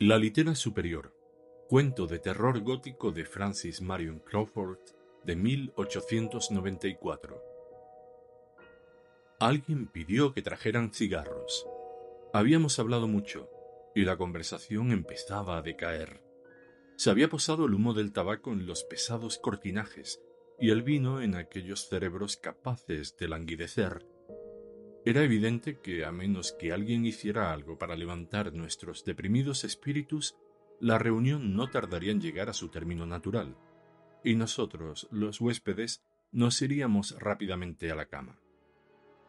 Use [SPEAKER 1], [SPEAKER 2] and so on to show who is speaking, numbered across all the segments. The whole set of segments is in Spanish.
[SPEAKER 1] La litera superior. Cuento de terror gótico de Francis Marion Crawford de 1894. Alguien pidió que trajeran cigarros. Habíamos hablado mucho y la conversación empezaba a decaer. Se había posado el humo del tabaco en los pesados cortinajes y el vino en aquellos cerebros capaces de languidecer. Era evidente que, a menos que alguien hiciera algo para levantar nuestros deprimidos espíritus, la reunión no tardaría en llegar a su término natural, y nosotros, los huéspedes, nos iríamos rápidamente a la cama.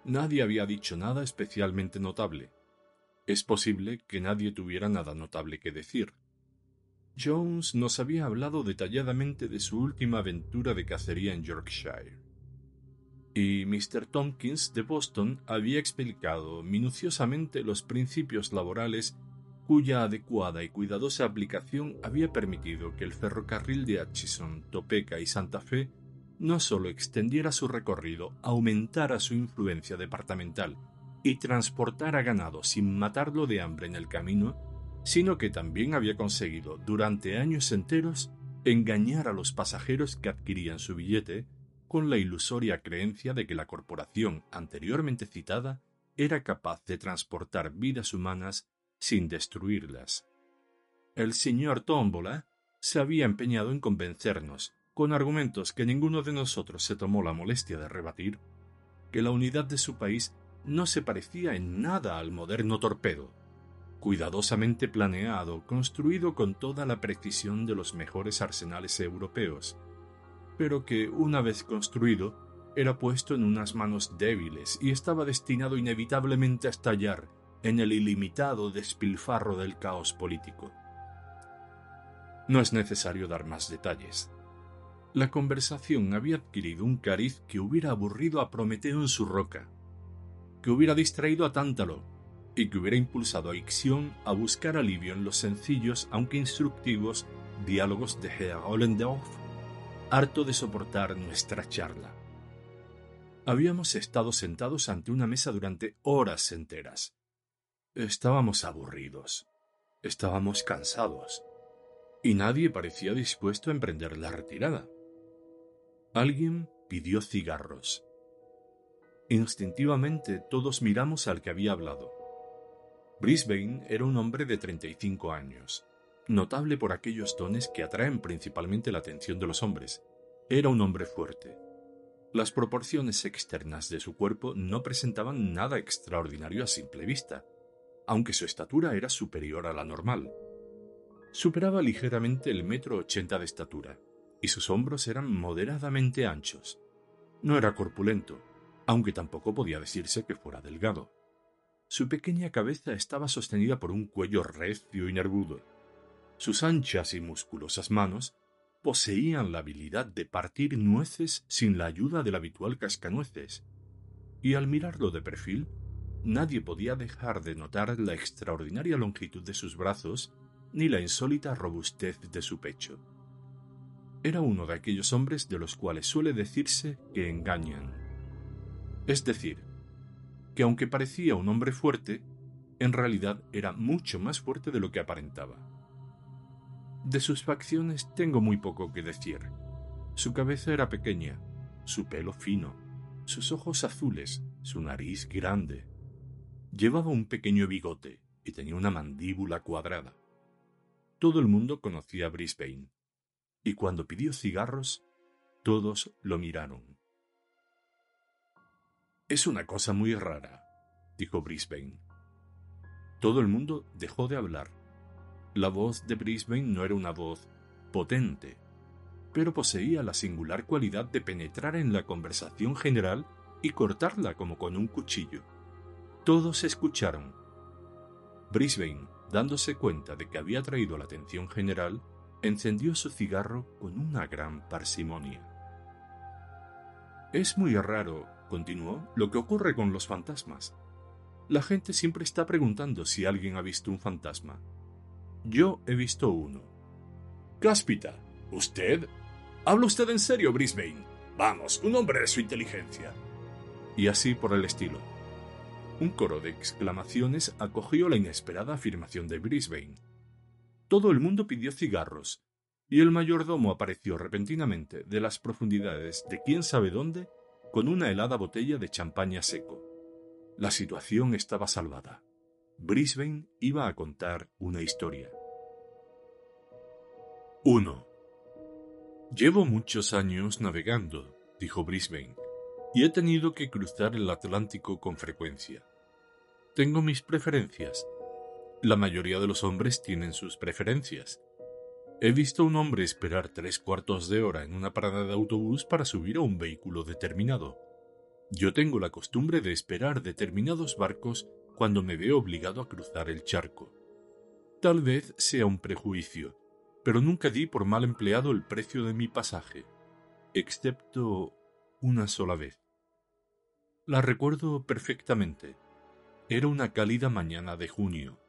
[SPEAKER 1] Nadie había dicho nada especialmente notable. Es posible que nadie tuviera nada notable que decir. Jones nos había hablado detalladamente de su última aventura de cacería en Yorkshire. Y Mr. Tompkins de Boston había explicado minuciosamente los principios laborales cuya adecuada y cuidadosa aplicación había permitido que el ferrocarril de Atchison, Topeka y Santa Fe no solo extendiera su recorrido, aumentara su influencia departamental y transportara ganado sin matarlo de hambre en el camino, sino que también había conseguido durante años enteros engañar a los pasajeros que adquirían su billete con la ilusoria creencia de que la corporación anteriormente citada era capaz de transportar vidas humanas sin destruirlas. El señor Tómbola se había empeñado en convencernos, con argumentos que ninguno de nosotros se tomó la molestia de rebatir, que la unidad de su país no se parecía en nada al moderno torpedo, cuidadosamente planeado, construido con toda la precisión de los mejores arsenales europeos, pero que, una vez construido, era puesto en unas manos débiles y estaba destinado inevitablemente a estallar en el ilimitado despilfarro del caos político. No es necesario dar más detalles. La conversación había adquirido un cariz que hubiera aburrido a Prometeo en su roca, que hubiera distraído a Tántalo y que hubiera impulsado a Ixión a buscar alivio en los sencillos, aunque instructivos, diálogos de Herr Ollendorf, harto de soportar nuestra charla. Habíamos estado sentados ante una mesa durante horas enteras. Estábamos aburridos, estábamos cansados, y nadie parecía dispuesto a emprender la retirada. Alguien pidió cigarros. Instintivamente todos miramos al que había hablado. Brisbane era un hombre de 35 años, notable por aquellos dones que atraen principalmente la atención de los hombres. Era un hombre fuerte. Las proporciones externas de su cuerpo no presentaban nada extraordinario a simple vista, aunque su estatura era superior a la normal. Superaba ligeramente el metro ochenta de estatura, y sus hombros eran moderadamente anchos. No era corpulento, aunque tampoco podía decirse que fuera delgado. Su pequeña cabeza estaba sostenida por un cuello recio y nervudo. Sus anchas y musculosas manos poseían la habilidad de partir nueces sin la ayuda del habitual cascanueces, y al mirarlo de perfil, nadie podía dejar de notar la extraordinaria longitud de sus brazos ni la insólita robustez de su pecho. Era uno de aquellos hombres de los cuales suele decirse que engañan. Es decir, que aunque parecía un hombre fuerte, en realidad era mucho más fuerte de lo que aparentaba. De sus facciones tengo muy poco que decir. Su cabeza era pequeña, su pelo fino, sus ojos azules, su nariz grande. Llevaba un pequeño bigote y tenía una mandíbula cuadrada. Todo el mundo conocía a Brisbane, y cuando pidió cigarros, todos lo miraron. Es una cosa muy rara, dijo Brisbane. Todo el mundo dejó de hablar. La voz de Brisbane no era una voz potente, pero poseía la singular cualidad de penetrar en la conversación general y cortarla como con un cuchillo. Todos escucharon. Brisbane dándose cuenta de que había traído la atención general, encendió su cigarro con una gran parsimonia. Es muy raro, continuó, lo que ocurre con los fantasmas. La gente siempre está preguntando si alguien ha visto un fantasma. Yo he visto uno. Cáspita, ¿usted? ¿Habla usted en serio, Brisbane? Vamos, un hombre de su inteligencia. Y así por el estilo. Un coro de exclamaciones acogió la inesperada afirmación de Brisbane. Todo el mundo pidió cigarros, y el mayordomo apareció repentinamente de las profundidades de quién sabe dónde con una helada botella de champaña seco. La situación estaba salvada. Brisbane iba a contar una historia. 1. Llevo muchos años navegando, dijo Brisbane, y he tenido que cruzar el Atlántico con frecuencia. Tengo mis preferencias. La mayoría de los hombres tienen sus preferencias. He visto a un hombre esperar tres cuartos de hora en una parada de autobús para subir a un vehículo determinado. Yo tengo la costumbre de esperar determinados barcos cuando me veo obligado a cruzar el charco. Tal vez sea un prejuicio, pero nunca di por mal empleado el precio de mi pasaje, excepto una sola vez. La recuerdo perfectamente. Era una cálida mañana de junio,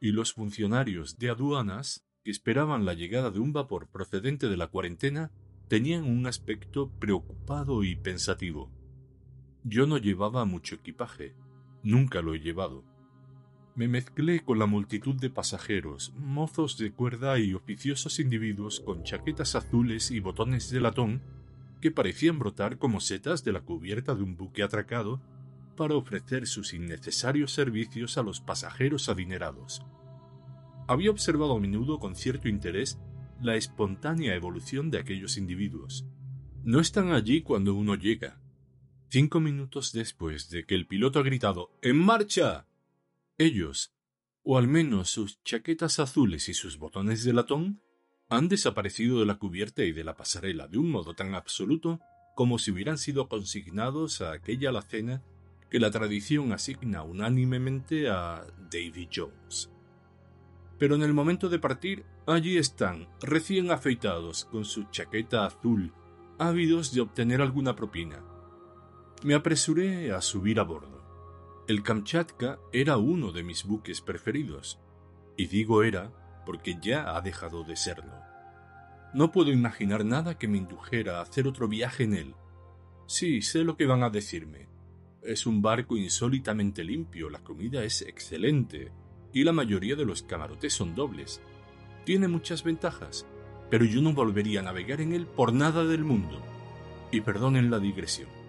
[SPEAKER 1] y los funcionarios de aduanas que esperaban la llegada de un vapor procedente de la cuarentena tenían un aspecto preocupado y pensativo. Yo no llevaba mucho equipaje, nunca lo he llevado. Me mezclé con la multitud de pasajeros, mozos de cuerda y oficiosos individuos con chaquetas azules y botones de latón que parecían brotar como setas de la cubierta de un buque atracado para ofrecer sus innecesarios servicios a los pasajeros adinerados. Había observado a menudo con cierto interés la espontánea evolución de aquellos individuos. No están allí cuando uno llega. Cinco minutos después de que el piloto ha gritado ¡En marcha! Ellos, o al menos sus chaquetas azules y sus botones de latón, han desaparecido de la cubierta y de la pasarela de un modo tan absoluto como si hubieran sido consignados a aquella alacena que la tradición asigna unánimemente a Davy Jones. Pero en el momento de partir, allí están, recién afeitados, con su chaqueta azul, ávidos de obtener alguna propina. Me apresuré a subir a bordo. El Kamchatka era uno de mis buques preferidos, y digo era porque ya ha dejado de serlo. No puedo imaginar nada que me indujera a hacer otro viaje en él. Sí, sé lo que van a decirme. Es un barco insólitamente limpio, la comida es excelente, y la mayoría de los camarotes son dobles. Tiene muchas ventajas, pero yo no volvería a navegar en él por nada del mundo. Y perdonen la digresión.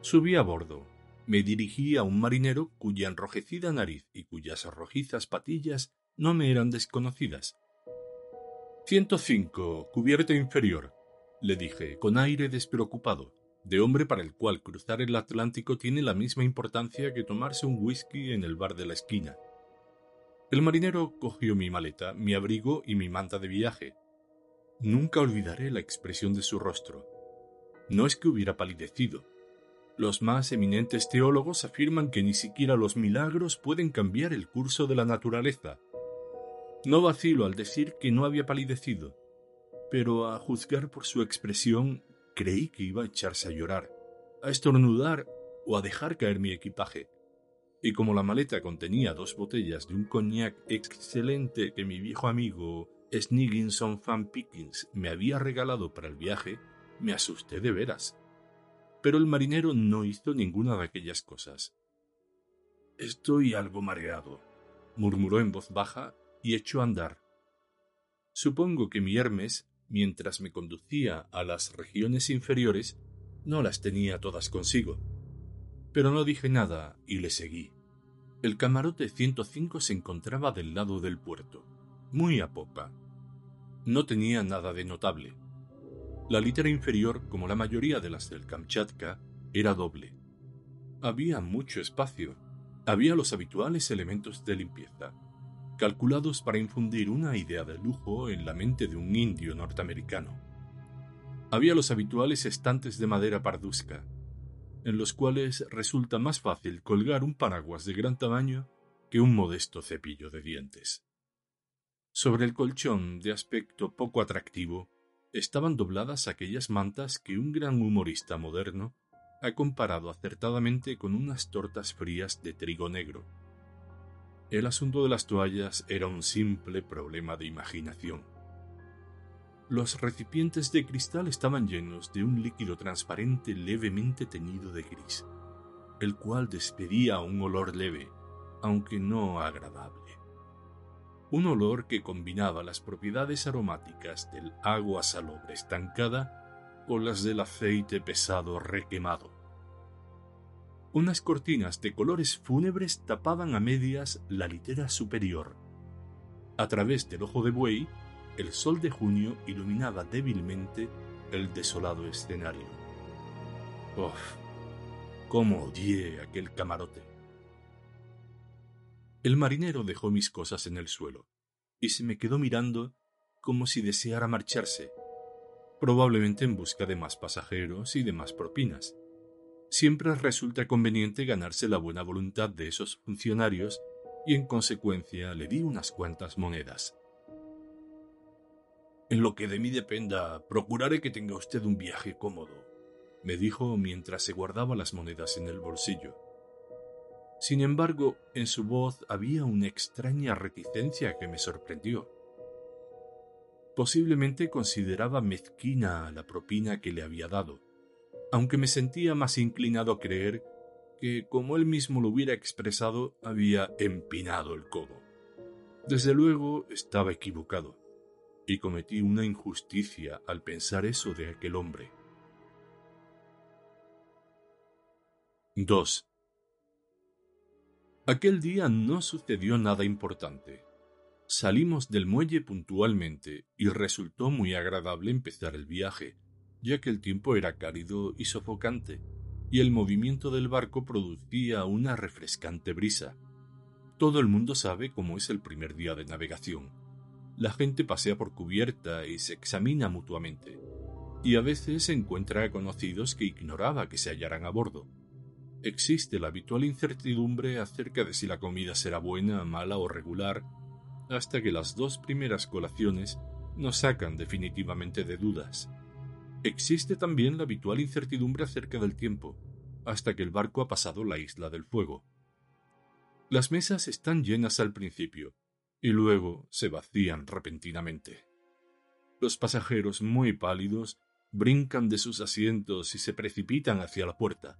[SPEAKER 1] Subí a bordo, me dirigí a un marinero cuya enrojecida nariz y cuyas rojizas patillas no me eran desconocidas. 105, cubierta inferior, le dije, con aire despreocupado, de hombre para el cual cruzar el Atlántico tiene la misma importancia que tomarse un whisky en el bar de la esquina. El marinero cogió mi maleta, mi abrigo y mi manta de viaje. Nunca olvidaré la expresión de su rostro. No es que hubiera palidecido, los más eminentes teólogos afirman que ni siquiera los milagros pueden cambiar el curso de la naturaleza. No vacilo al decir que no había palidecido, pero a juzgar por su expresión creí que iba a echarse a llorar, a estornudar o a dejar caer mi equipaje. Y como la maleta contenía dos botellas de un coñac excelente que mi viejo amigo Snigginson Van Pickens me había regalado para el viaje, me asusté de veras pero el marinero no hizo ninguna de aquellas cosas. Estoy algo mareado, murmuró en voz baja y echó a andar. Supongo que mi Hermes, mientras me conducía a las regiones inferiores, no las tenía todas consigo. Pero no dije nada y le seguí. El camarote 105 se encontraba del lado del puerto, muy a popa. No tenía nada de notable la litera inferior, como la mayoría de las del Kamchatka, era doble. Había mucho espacio. Había los habituales elementos de limpieza, calculados para infundir una idea de lujo en la mente de un indio norteamericano. Había los habituales estantes de madera parduzca, en los cuales resulta más fácil colgar un paraguas de gran tamaño que un modesto cepillo de dientes. Sobre el colchón, de aspecto poco atractivo, estaban dobladas aquellas mantas que un gran humorista moderno ha comparado acertadamente con unas tortas frías de trigo negro. El asunto de las toallas era un simple problema de imaginación. Los recipientes de cristal estaban llenos de un líquido transparente levemente teñido de gris, el cual despedía un olor leve, aunque no agradable. Un olor que combinaba las propiedades aromáticas del agua salobre estancada con las del aceite pesado requemado. Unas cortinas de colores fúnebres tapaban a medias la litera superior. A través del ojo de buey, el sol de junio iluminaba débilmente el desolado escenario. ¡Uf! ¡Cómo odié aquel camarote! El marinero dejó mis cosas en el suelo y se me quedó mirando como si deseara marcharse, probablemente en busca de más pasajeros y de más propinas. Siempre resulta conveniente ganarse la buena voluntad de esos funcionarios y en consecuencia le di unas cuantas monedas. En lo que de mí dependa, procuraré que tenga usted un viaje cómodo, me dijo mientras se guardaba las monedas en el bolsillo. Sin embargo, en su voz había una extraña reticencia que me sorprendió. Posiblemente consideraba mezquina la propina que le había dado, aunque me sentía más inclinado a creer que, como él mismo lo hubiera expresado, había empinado el codo. Desde luego estaba equivocado, y cometí una injusticia al pensar eso de aquel hombre. 2. Aquel día no sucedió nada importante. Salimos del muelle puntualmente y resultó muy agradable empezar el viaje, ya que el tiempo era cálido y sofocante, y el movimiento del barco producía una refrescante brisa. Todo el mundo sabe cómo es el primer día de navegación. La gente pasea por cubierta y se examina mutuamente, y a veces encuentra a conocidos que ignoraba que se hallaran a bordo existe la habitual incertidumbre acerca de si la comida será buena, mala o regular, hasta que las dos primeras colaciones nos sacan definitivamente de dudas. Existe también la habitual incertidumbre acerca del tiempo, hasta que el barco ha pasado la isla del fuego. Las mesas están llenas al principio, y luego se vacían repentinamente. Los pasajeros muy pálidos brincan de sus asientos y se precipitan hacia la puerta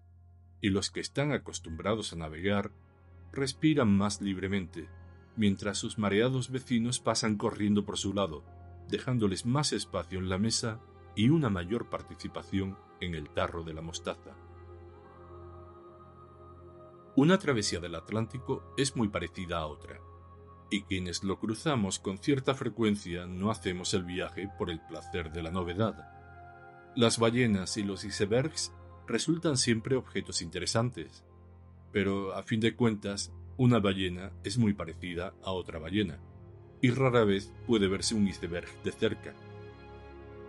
[SPEAKER 1] y los que están acostumbrados a navegar respiran más libremente, mientras sus mareados vecinos pasan corriendo por su lado, dejándoles más espacio en la mesa y una mayor participación en el tarro de la mostaza. Una travesía del Atlántico es muy parecida a otra, y quienes lo cruzamos con cierta frecuencia no hacemos el viaje por el placer de la novedad. Las ballenas y los icebergs resultan siempre objetos interesantes, pero a fin de cuentas, una ballena es muy parecida a otra ballena, y rara vez puede verse un iceberg de cerca.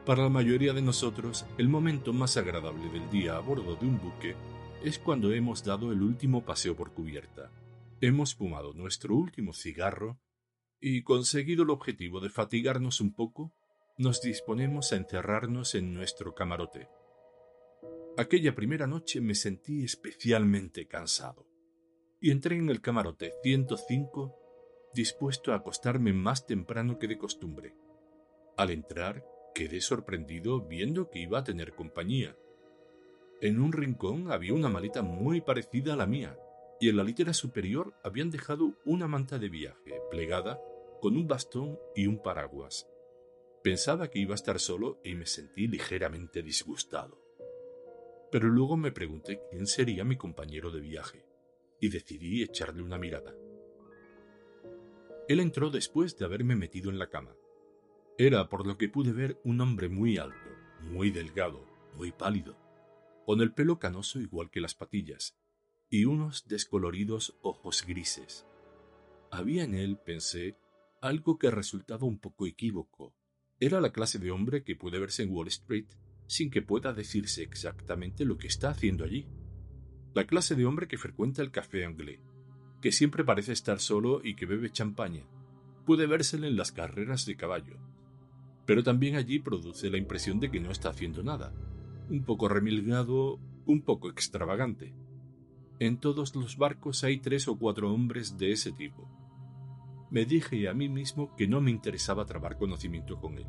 [SPEAKER 1] Para la mayoría de nosotros, el momento más agradable del día a bordo de un buque es cuando hemos dado el último paseo por cubierta, hemos fumado nuestro último cigarro y, conseguido el objetivo de fatigarnos un poco, nos disponemos a encerrarnos en nuestro camarote. Aquella primera noche me sentí especialmente cansado y entré en el camarote 105 dispuesto a acostarme más temprano que de costumbre. Al entrar, quedé sorprendido viendo que iba a tener compañía. En un rincón había una maleta muy parecida a la mía, y en la litera superior habían dejado una manta de viaje plegada con un bastón y un paraguas. Pensaba que iba a estar solo y me sentí ligeramente disgustado pero luego me pregunté quién sería mi compañero de viaje y decidí echarle una mirada. Él entró después de haberme metido en la cama. Era, por lo que pude ver, un hombre muy alto, muy delgado, muy pálido, con el pelo canoso igual que las patillas, y unos descoloridos ojos grises. Había en él, pensé, algo que resultaba un poco equívoco. Era la clase de hombre que puede verse en Wall Street sin que pueda decirse exactamente lo que está haciendo allí. La clase de hombre que frecuenta el café anglais, que siempre parece estar solo y que bebe champaña. Puede vérsele en las carreras de caballo. Pero también allí produce la impresión de que no está haciendo nada. Un poco remilgado, un poco extravagante. En todos los barcos hay tres o cuatro hombres de ese tipo. Me dije a mí mismo que no me interesaba trabar conocimiento con él,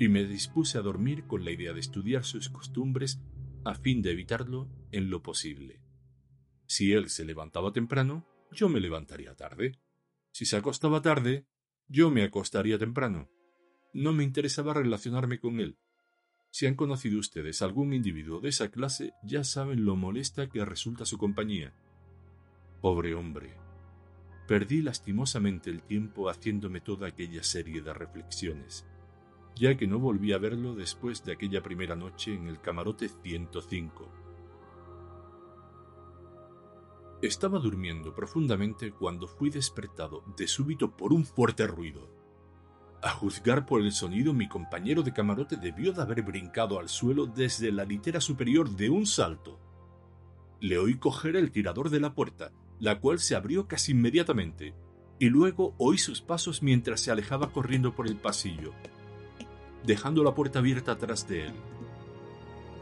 [SPEAKER 1] y me dispuse a dormir con la idea de estudiar sus costumbres a fin de evitarlo en lo posible. Si él se levantaba temprano, yo me levantaría tarde. Si se acostaba tarde, yo me acostaría temprano. No me interesaba relacionarme con él. Si han conocido ustedes algún individuo de esa clase, ya saben lo molesta que resulta su compañía. Pobre hombre. Perdí lastimosamente el tiempo haciéndome toda aquella serie de reflexiones, ya que no volví a verlo después de aquella primera noche en el camarote 105. Estaba durmiendo profundamente cuando fui despertado de súbito por un fuerte ruido. A juzgar por el sonido, mi compañero de camarote debió de haber brincado al suelo desde la litera superior de un salto. Le oí coger el tirador de la puerta, la cual se abrió casi inmediatamente, y luego oí sus pasos mientras se alejaba corriendo por el pasillo, dejando la puerta abierta atrás de él.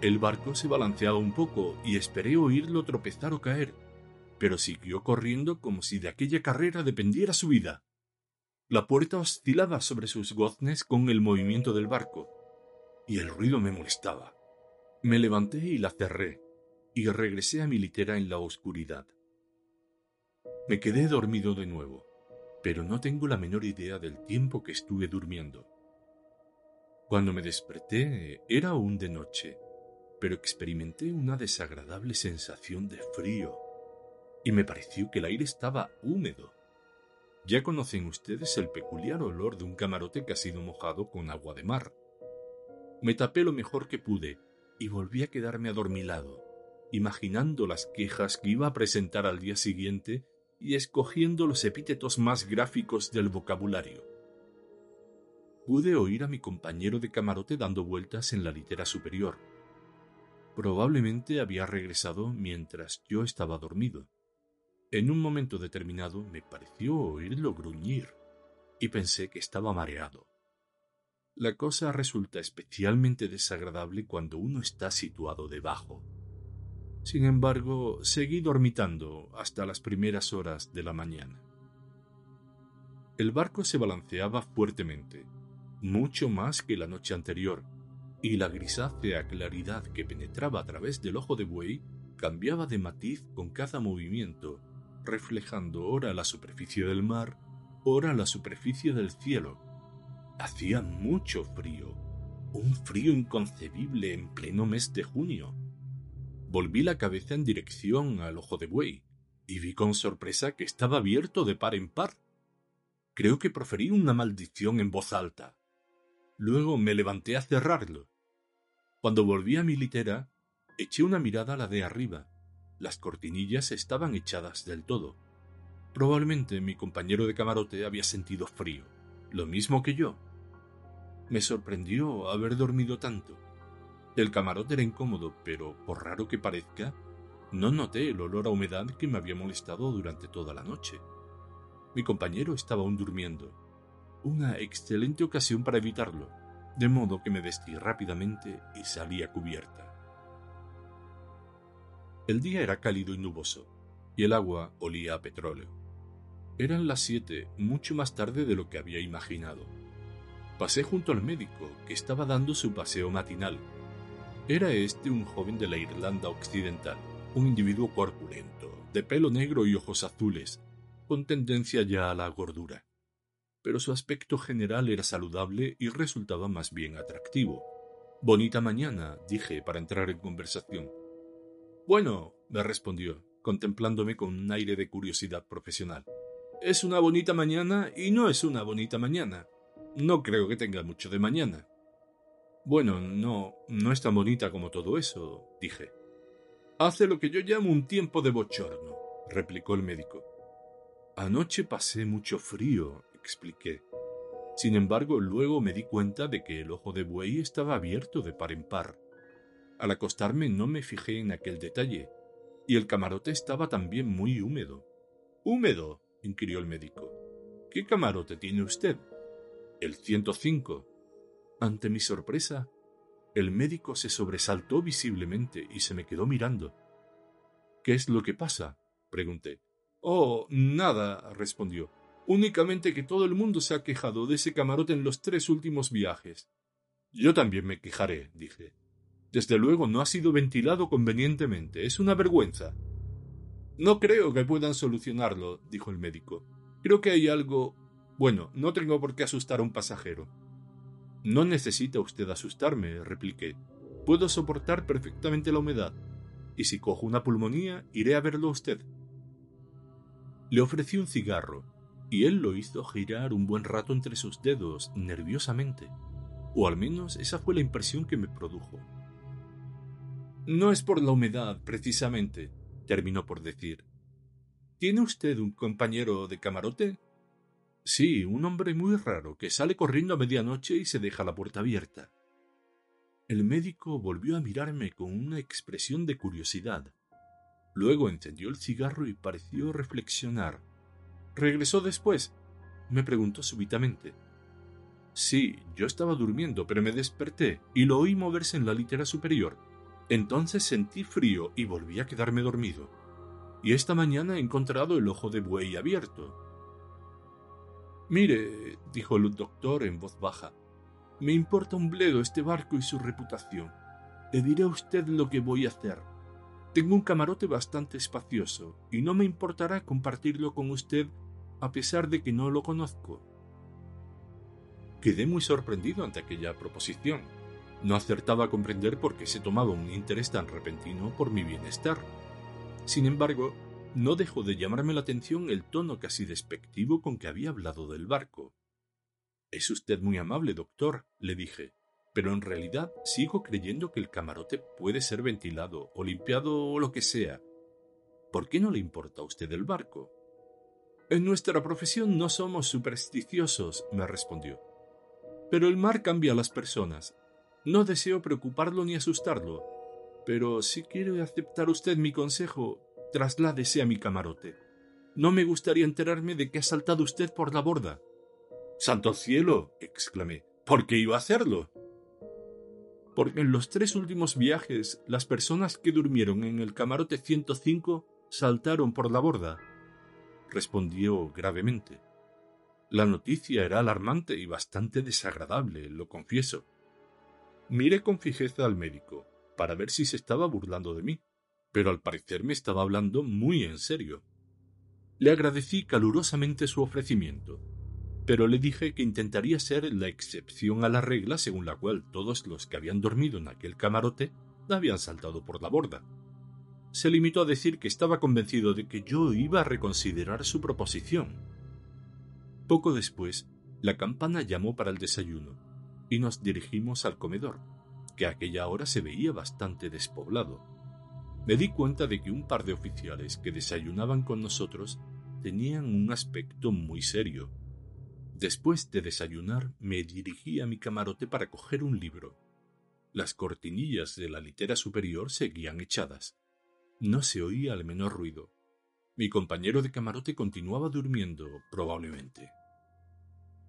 [SPEAKER 1] El barco se balanceaba un poco y esperé oírlo tropezar o caer, pero siguió corriendo como si de aquella carrera dependiera su vida. La puerta oscilaba sobre sus goznes con el movimiento del barco, y el ruido me molestaba. Me levanté y la cerré, y regresé a mi litera en la oscuridad. Me quedé dormido de nuevo, pero no tengo la menor idea del tiempo que estuve durmiendo. Cuando me desperté era aún de noche, pero experimenté una desagradable sensación de frío y me pareció que el aire estaba húmedo. Ya conocen ustedes el peculiar olor de un camarote que ha sido mojado con agua de mar. Me tapé lo mejor que pude y volví a quedarme adormilado, imaginando las quejas que iba a presentar al día siguiente y escogiendo los epítetos más gráficos del vocabulario. Pude oír a mi compañero de camarote dando vueltas en la litera superior. Probablemente había regresado mientras yo estaba dormido. En un momento determinado me pareció oírlo gruñir y pensé que estaba mareado. La cosa resulta especialmente desagradable cuando uno está situado debajo. Sin embargo, seguí dormitando hasta las primeras horas de la mañana. El barco se balanceaba fuertemente, mucho más que la noche anterior, y la grisácea claridad que penetraba a través del ojo de buey cambiaba de matiz con cada movimiento reflejando ora la superficie del mar, ora la superficie del cielo. Hacía mucho frío, un frío inconcebible en pleno mes de junio. Volví la cabeza en dirección al ojo de buey y vi con sorpresa que estaba abierto de par en par. Creo que proferí una maldición en voz alta. Luego me levanté a cerrarlo. Cuando volví a mi litera, eché una mirada a la de arriba las cortinillas estaban echadas del todo. Probablemente mi compañero de camarote había sentido frío, lo mismo que yo. Me sorprendió haber dormido tanto. El camarote era incómodo, pero por raro que parezca, no noté el olor a humedad que me había molestado durante toda la noche. Mi compañero estaba aún durmiendo. Una excelente ocasión para evitarlo, de modo que me vestí rápidamente y salí a cubierta. El día era cálido y nuboso, y el agua olía a petróleo. Eran las siete, mucho más tarde de lo que había imaginado. Pasé junto al médico, que estaba dando su paseo matinal. Era este un joven de la Irlanda Occidental, un individuo corpulento, de pelo negro y ojos azules, con tendencia ya a la gordura. Pero su aspecto general era saludable y resultaba más bien atractivo. Bonita mañana, dije para entrar en conversación. Bueno, me respondió, contemplándome con un aire de curiosidad profesional. Es una bonita mañana y no es una bonita mañana. No creo que tenga mucho de mañana. Bueno, no, no es tan bonita como todo eso, dije. Hace lo que yo llamo un tiempo de bochorno, replicó el médico. Anoche pasé mucho frío, expliqué. Sin embargo, luego me di cuenta de que el ojo de buey estaba abierto de par en par. Al acostarme no me fijé en aquel detalle, y el camarote estaba también muy húmedo. ¿Húmedo? inquirió el médico. ¿Qué camarote tiene usted? El 105. Ante mi sorpresa, el médico se sobresaltó visiblemente y se me quedó mirando. ¿Qué es lo que pasa? pregunté. Oh, nada, respondió. Únicamente que todo el mundo se ha quejado de ese camarote en los tres últimos viajes. Yo también me quejaré, dije. Desde luego no ha sido ventilado convenientemente. Es una vergüenza. No creo que puedan solucionarlo, dijo el médico. Creo que hay algo. Bueno, no tengo por qué asustar a un pasajero. No necesita usted asustarme, repliqué. Puedo soportar perfectamente la humedad. Y si cojo una pulmonía, iré a verlo a usted. Le ofrecí un cigarro, y él lo hizo girar un buen rato entre sus dedos, nerviosamente. O al menos esa fue la impresión que me produjo. No es por la humedad, precisamente, terminó por decir. ¿Tiene usted un compañero de camarote? Sí, un hombre muy raro que sale corriendo a medianoche y se deja la puerta abierta. El médico volvió a mirarme con una expresión de curiosidad. Luego encendió el cigarro y pareció reflexionar. ¿Regresó después? me preguntó súbitamente. Sí, yo estaba durmiendo, pero me desperté y lo oí moverse en la litera superior. Entonces sentí frío y volví a quedarme dormido. Y esta mañana he encontrado el ojo de buey abierto. Mire, dijo el doctor en voz baja, me importa un bledo este barco y su reputación. Le diré a usted lo que voy a hacer. Tengo un camarote bastante espacioso y no me importará compartirlo con usted a pesar de que no lo conozco. Quedé muy sorprendido ante aquella proposición no acertaba a comprender por qué se tomaba un interés tan repentino por mi bienestar. Sin embargo, no dejó de llamarme la atención el tono casi despectivo con que había hablado del barco. Es usted muy amable, doctor, le dije, pero en realidad sigo creyendo que el camarote puede ser ventilado o limpiado o lo que sea. ¿Por qué no le importa a usted el barco? En nuestra profesión no somos supersticiosos, me respondió. Pero el mar cambia a las personas no deseo preocuparlo ni asustarlo, pero si quiere aceptar usted mi consejo, trasládese a mi camarote. No me gustaría enterarme de que ha saltado usted por la borda. Santo cielo, exclamé, ¿por qué iba a hacerlo? Porque en los tres últimos viajes las personas que durmieron en el camarote 105 saltaron por la borda, respondió gravemente. La noticia era alarmante y bastante desagradable, lo confieso. Miré con fijeza al médico, para ver si se estaba burlando de mí, pero al parecer me estaba hablando muy en serio. Le agradecí calurosamente su ofrecimiento, pero le dije que intentaría ser la excepción a la regla según la cual todos los que habían dormido en aquel camarote habían saltado por la borda. Se limitó a decir que estaba convencido de que yo iba a reconsiderar su proposición. Poco después, la campana llamó para el desayuno y nos dirigimos al comedor, que a aquella hora se veía bastante despoblado. Me di cuenta de que un par de oficiales que desayunaban con nosotros tenían un aspecto muy serio. Después de desayunar me dirigí a mi camarote para coger un libro. Las cortinillas de la litera superior seguían echadas. No se oía el menor ruido. Mi compañero de camarote continuaba durmiendo, probablemente.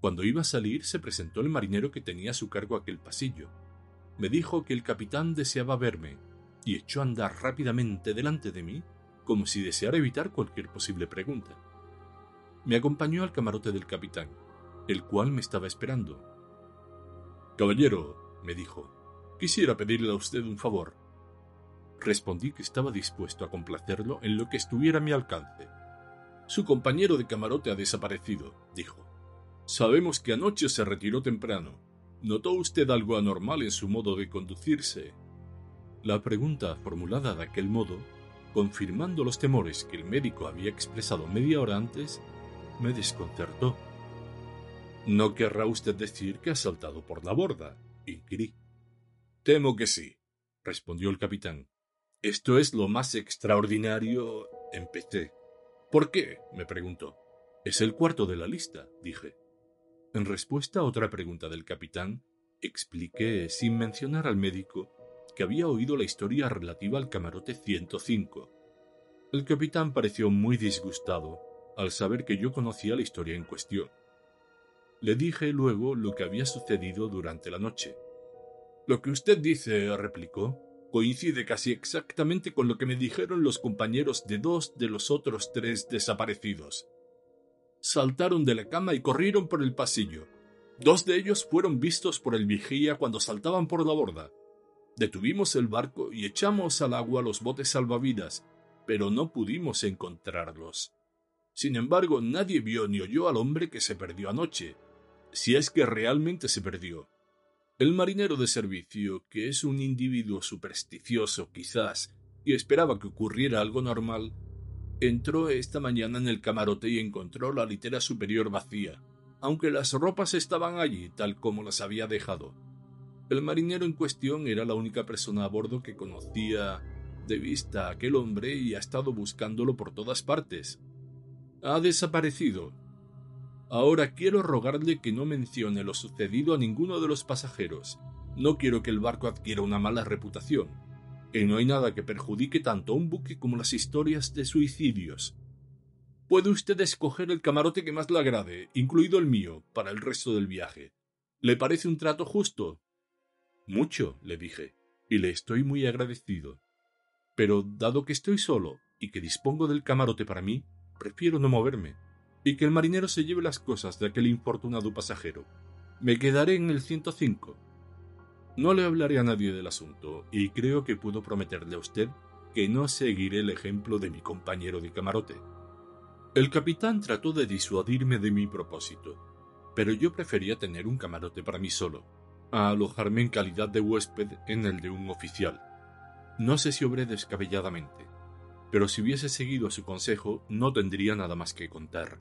[SPEAKER 1] Cuando iba a salir se presentó el marinero que tenía a su cargo aquel pasillo. Me dijo que el capitán deseaba verme y echó a andar rápidamente delante de mí como si deseara evitar cualquier posible pregunta. Me acompañó al camarote del capitán, el cual me estaba esperando. Caballero, me dijo, quisiera pedirle a usted un favor. Respondí que estaba dispuesto a complacerlo en lo que estuviera a mi alcance. Su compañero de camarote ha desaparecido, dijo. Sabemos que anoche se retiró temprano. ¿Notó usted algo anormal en su modo de conducirse? La pregunta formulada de aquel modo, confirmando los temores que el médico había expresado media hora antes, me desconcertó. ¿No querrá usted decir que ha saltado por la borda? inquirí. Temo que sí, respondió el capitán. Esto es lo más extraordinario. empecé. ¿Por qué? me preguntó. Es el cuarto de la lista, dije. En respuesta a otra pregunta del capitán, expliqué, sin mencionar al médico, que había oído la historia relativa al camarote 105. El capitán pareció muy disgustado, al saber que yo conocía la historia en cuestión. Le dije luego lo que había sucedido durante la noche. Lo que usted dice, replicó, coincide casi exactamente con lo que me dijeron los compañeros de dos de los otros tres desaparecidos. Saltaron de la cama y corrieron por el pasillo. Dos de ellos fueron vistos por el vigía cuando saltaban por la borda. Detuvimos el barco y echamos al agua los botes salvavidas, pero no pudimos encontrarlos. Sin embargo, nadie vio ni oyó al hombre que se perdió anoche, si es que realmente se perdió. El marinero de servicio, que es un individuo supersticioso quizás, y esperaba que ocurriera algo normal, entró esta mañana en el camarote y encontró la litera superior vacía, aunque las ropas estaban allí tal como las había dejado. El marinero en cuestión era la única persona a bordo que conocía de vista a aquel hombre y ha estado buscándolo por todas partes. Ha desaparecido, Ahora quiero rogarle que no mencione lo sucedido a ninguno de los pasajeros. No quiero que el barco adquiera una mala reputación. Y no hay nada que perjudique tanto a un buque como las historias de suicidios. Puede usted escoger el camarote que más le agrade, incluido el mío, para el resto del viaje. ¿Le parece un trato justo? Mucho, le dije, y le estoy muy agradecido. Pero dado que estoy solo y que dispongo del camarote para mí, prefiero no moverme y que el marinero se lleve las cosas de aquel infortunado pasajero. Me quedaré en el 105. No le hablaré a nadie del asunto, y creo que puedo prometerle a usted que no seguiré el ejemplo de mi compañero de camarote. El capitán trató de disuadirme de mi propósito, pero yo prefería tener un camarote para mí solo, a alojarme en calidad de huésped en el de un oficial. No sé si obré descabelladamente, pero si hubiese seguido su consejo no tendría nada más que contar.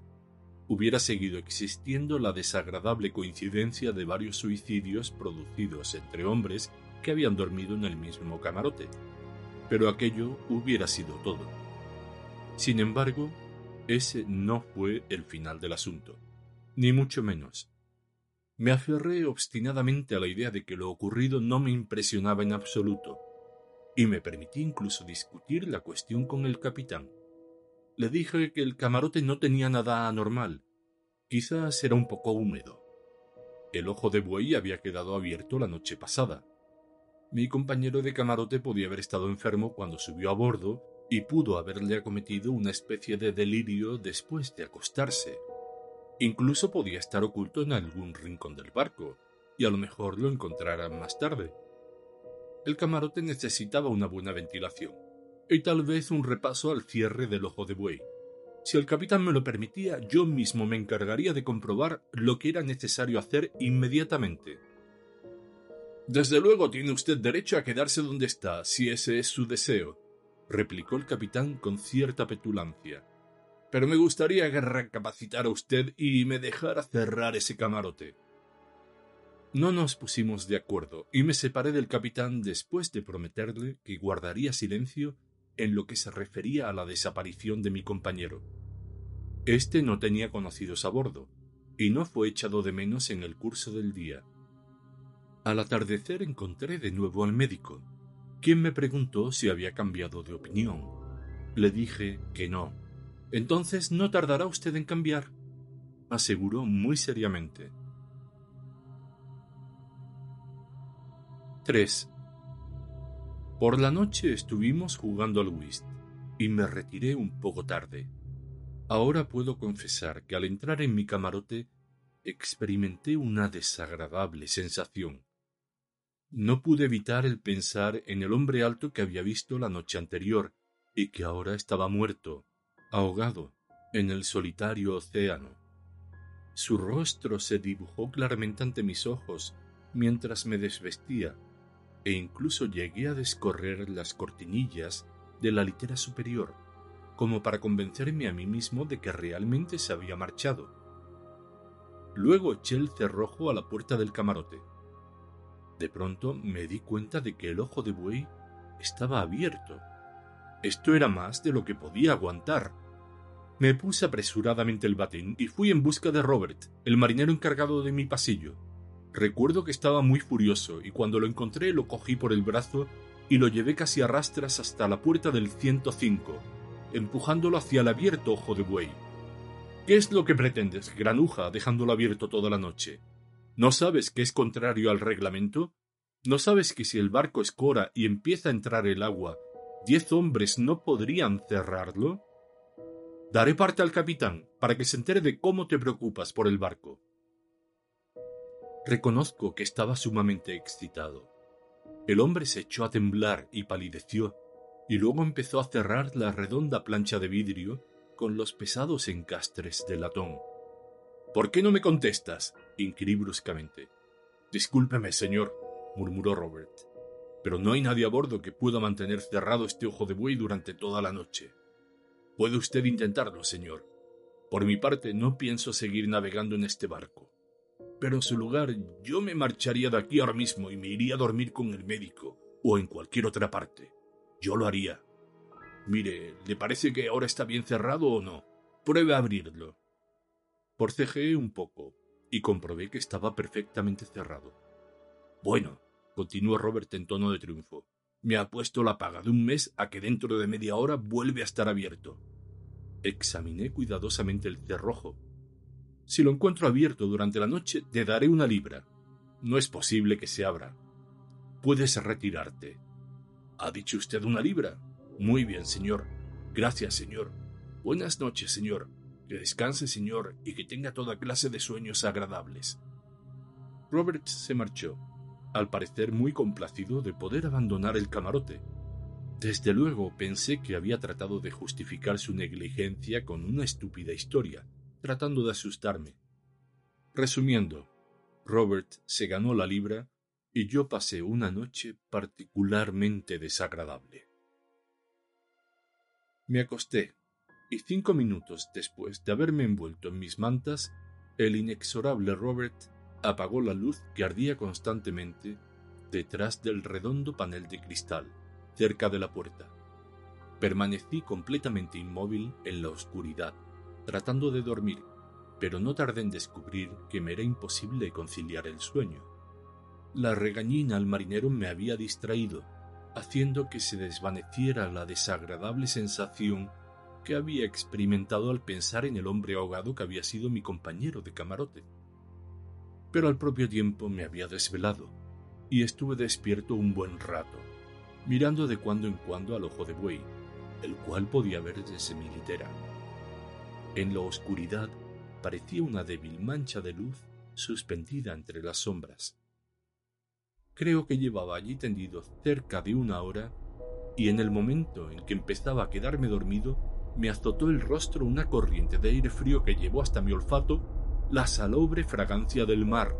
[SPEAKER 1] Hubiera seguido existiendo la desagradable coincidencia de varios suicidios producidos entre hombres que habían dormido en el mismo camarote, pero aquello hubiera sido todo. Sin embargo, ese no fue el final del asunto, ni mucho menos. Me aferré obstinadamente a la idea de que lo ocurrido no me impresionaba en absoluto, y me permití incluso discutir la cuestión con el capitán. Le dije que el camarote no tenía nada anormal, quizás era un poco húmedo. El ojo de buey había quedado abierto la noche pasada. Mi compañero de camarote podía haber estado enfermo cuando subió a bordo y pudo haberle acometido una especie de delirio después de acostarse. Incluso podía estar oculto en algún rincón del barco, y a lo mejor lo encontraran más tarde. El camarote necesitaba una buena ventilación y tal vez un repaso al cierre del ojo de buey. Si el capitán me lo permitía, yo mismo me encargaría de comprobar lo que era necesario hacer inmediatamente. Desde luego tiene usted derecho a quedarse donde está, si ese es su deseo, replicó el capitán con cierta petulancia. Pero me gustaría que recapacitara usted y me dejara cerrar ese camarote. No nos pusimos de acuerdo y me separé del capitán después de prometerle que guardaría silencio en lo que se refería a la desaparición de mi compañero. Este no tenía conocidos a bordo y no fue echado de menos en el curso del día. Al atardecer encontré de nuevo al médico, quien me preguntó si había cambiado de opinión. Le dije que no. Entonces no tardará usted en cambiar, aseguró muy seriamente. 3. Por la noche estuvimos jugando al whist y me retiré un poco tarde. Ahora puedo confesar que al entrar en mi camarote experimenté una desagradable sensación. No pude evitar el pensar en el hombre alto que había visto la noche anterior y que ahora estaba muerto, ahogado, en el solitario océano. Su rostro se dibujó claramente ante mis ojos mientras me desvestía e incluso llegué a descorrer las cortinillas de la litera superior, como para convencerme a mí mismo de que realmente se había marchado. Luego eché el cerrojo a la puerta del camarote. De pronto me di cuenta de que el ojo de buey estaba abierto. Esto era más de lo que podía aguantar. Me puse apresuradamente el batín y fui en busca de Robert, el marinero encargado de mi pasillo. Recuerdo que estaba muy furioso y cuando lo encontré lo cogí por el brazo y lo llevé casi a rastras hasta la puerta del 105, empujándolo hacia el abierto ojo de buey. ¿Qué es lo que pretendes, granuja, dejándolo abierto toda la noche? ¿No sabes que es contrario al reglamento? ¿No sabes que si el barco escora y empieza a entrar el agua, diez hombres no podrían cerrarlo? Daré parte al capitán para que se entere de cómo te preocupas por el barco. Reconozco que estaba sumamente excitado. El hombre se echó a temblar y palideció, y luego empezó a cerrar la redonda plancha de vidrio con los pesados encastres de latón. ¿Por qué no me contestas? inquirí bruscamente. Discúlpeme, señor, murmuró Robert, pero no hay nadie a bordo que pueda mantener cerrado este ojo de buey durante toda la noche. Puede usted intentarlo, señor. Por mi parte, no pienso seguir navegando en este barco. Pero en su lugar, yo me marcharía de aquí ahora mismo y me iría a dormir con el médico o en cualquier otra parte. Yo lo haría. Mire, ¿le parece que ahora está bien cerrado o no? Pruebe a abrirlo. Porcejeé un poco y comprobé que estaba perfectamente cerrado. Bueno, continuó Robert en tono de triunfo, me ha puesto la paga de un mes a que dentro de media hora vuelve a estar abierto. Examiné cuidadosamente el cerrojo. Si lo encuentro abierto durante la noche, te daré una libra. No es posible que se abra. Puedes retirarte. ¿Ha dicho usted una libra? Muy bien, señor. Gracias, señor. Buenas noches, señor. Que descanse, señor, y que tenga toda clase de sueños agradables. Robert se marchó, al parecer muy complacido de poder abandonar el camarote. Desde luego pensé que había tratado de justificar su negligencia con una estúpida historia, tratando de asustarme. Resumiendo, Robert se ganó la libra y yo pasé una noche particularmente desagradable. Me acosté, y cinco minutos después de haberme envuelto en mis mantas, el inexorable Robert apagó la luz que ardía constantemente detrás del redondo panel de cristal, cerca de la puerta. Permanecí completamente inmóvil en la oscuridad, tratando de dormir, pero no tardé en descubrir que me era imposible conciliar el sueño. La regañina al marinero me había distraído haciendo que se desvaneciera la desagradable sensación que había experimentado al pensar en el hombre ahogado que había sido mi compañero de camarote. Pero al propio tiempo me había desvelado, y estuve despierto un buen rato, mirando de cuando en cuando al ojo de buey, el cual podía ver desde mi litera. En la oscuridad parecía una débil mancha de luz suspendida entre las sombras. Creo que llevaba allí tendido cerca de una hora y en el momento en que empezaba a quedarme dormido me azotó el rostro una corriente de aire frío que llevó hasta mi olfato la salobre fragancia del mar.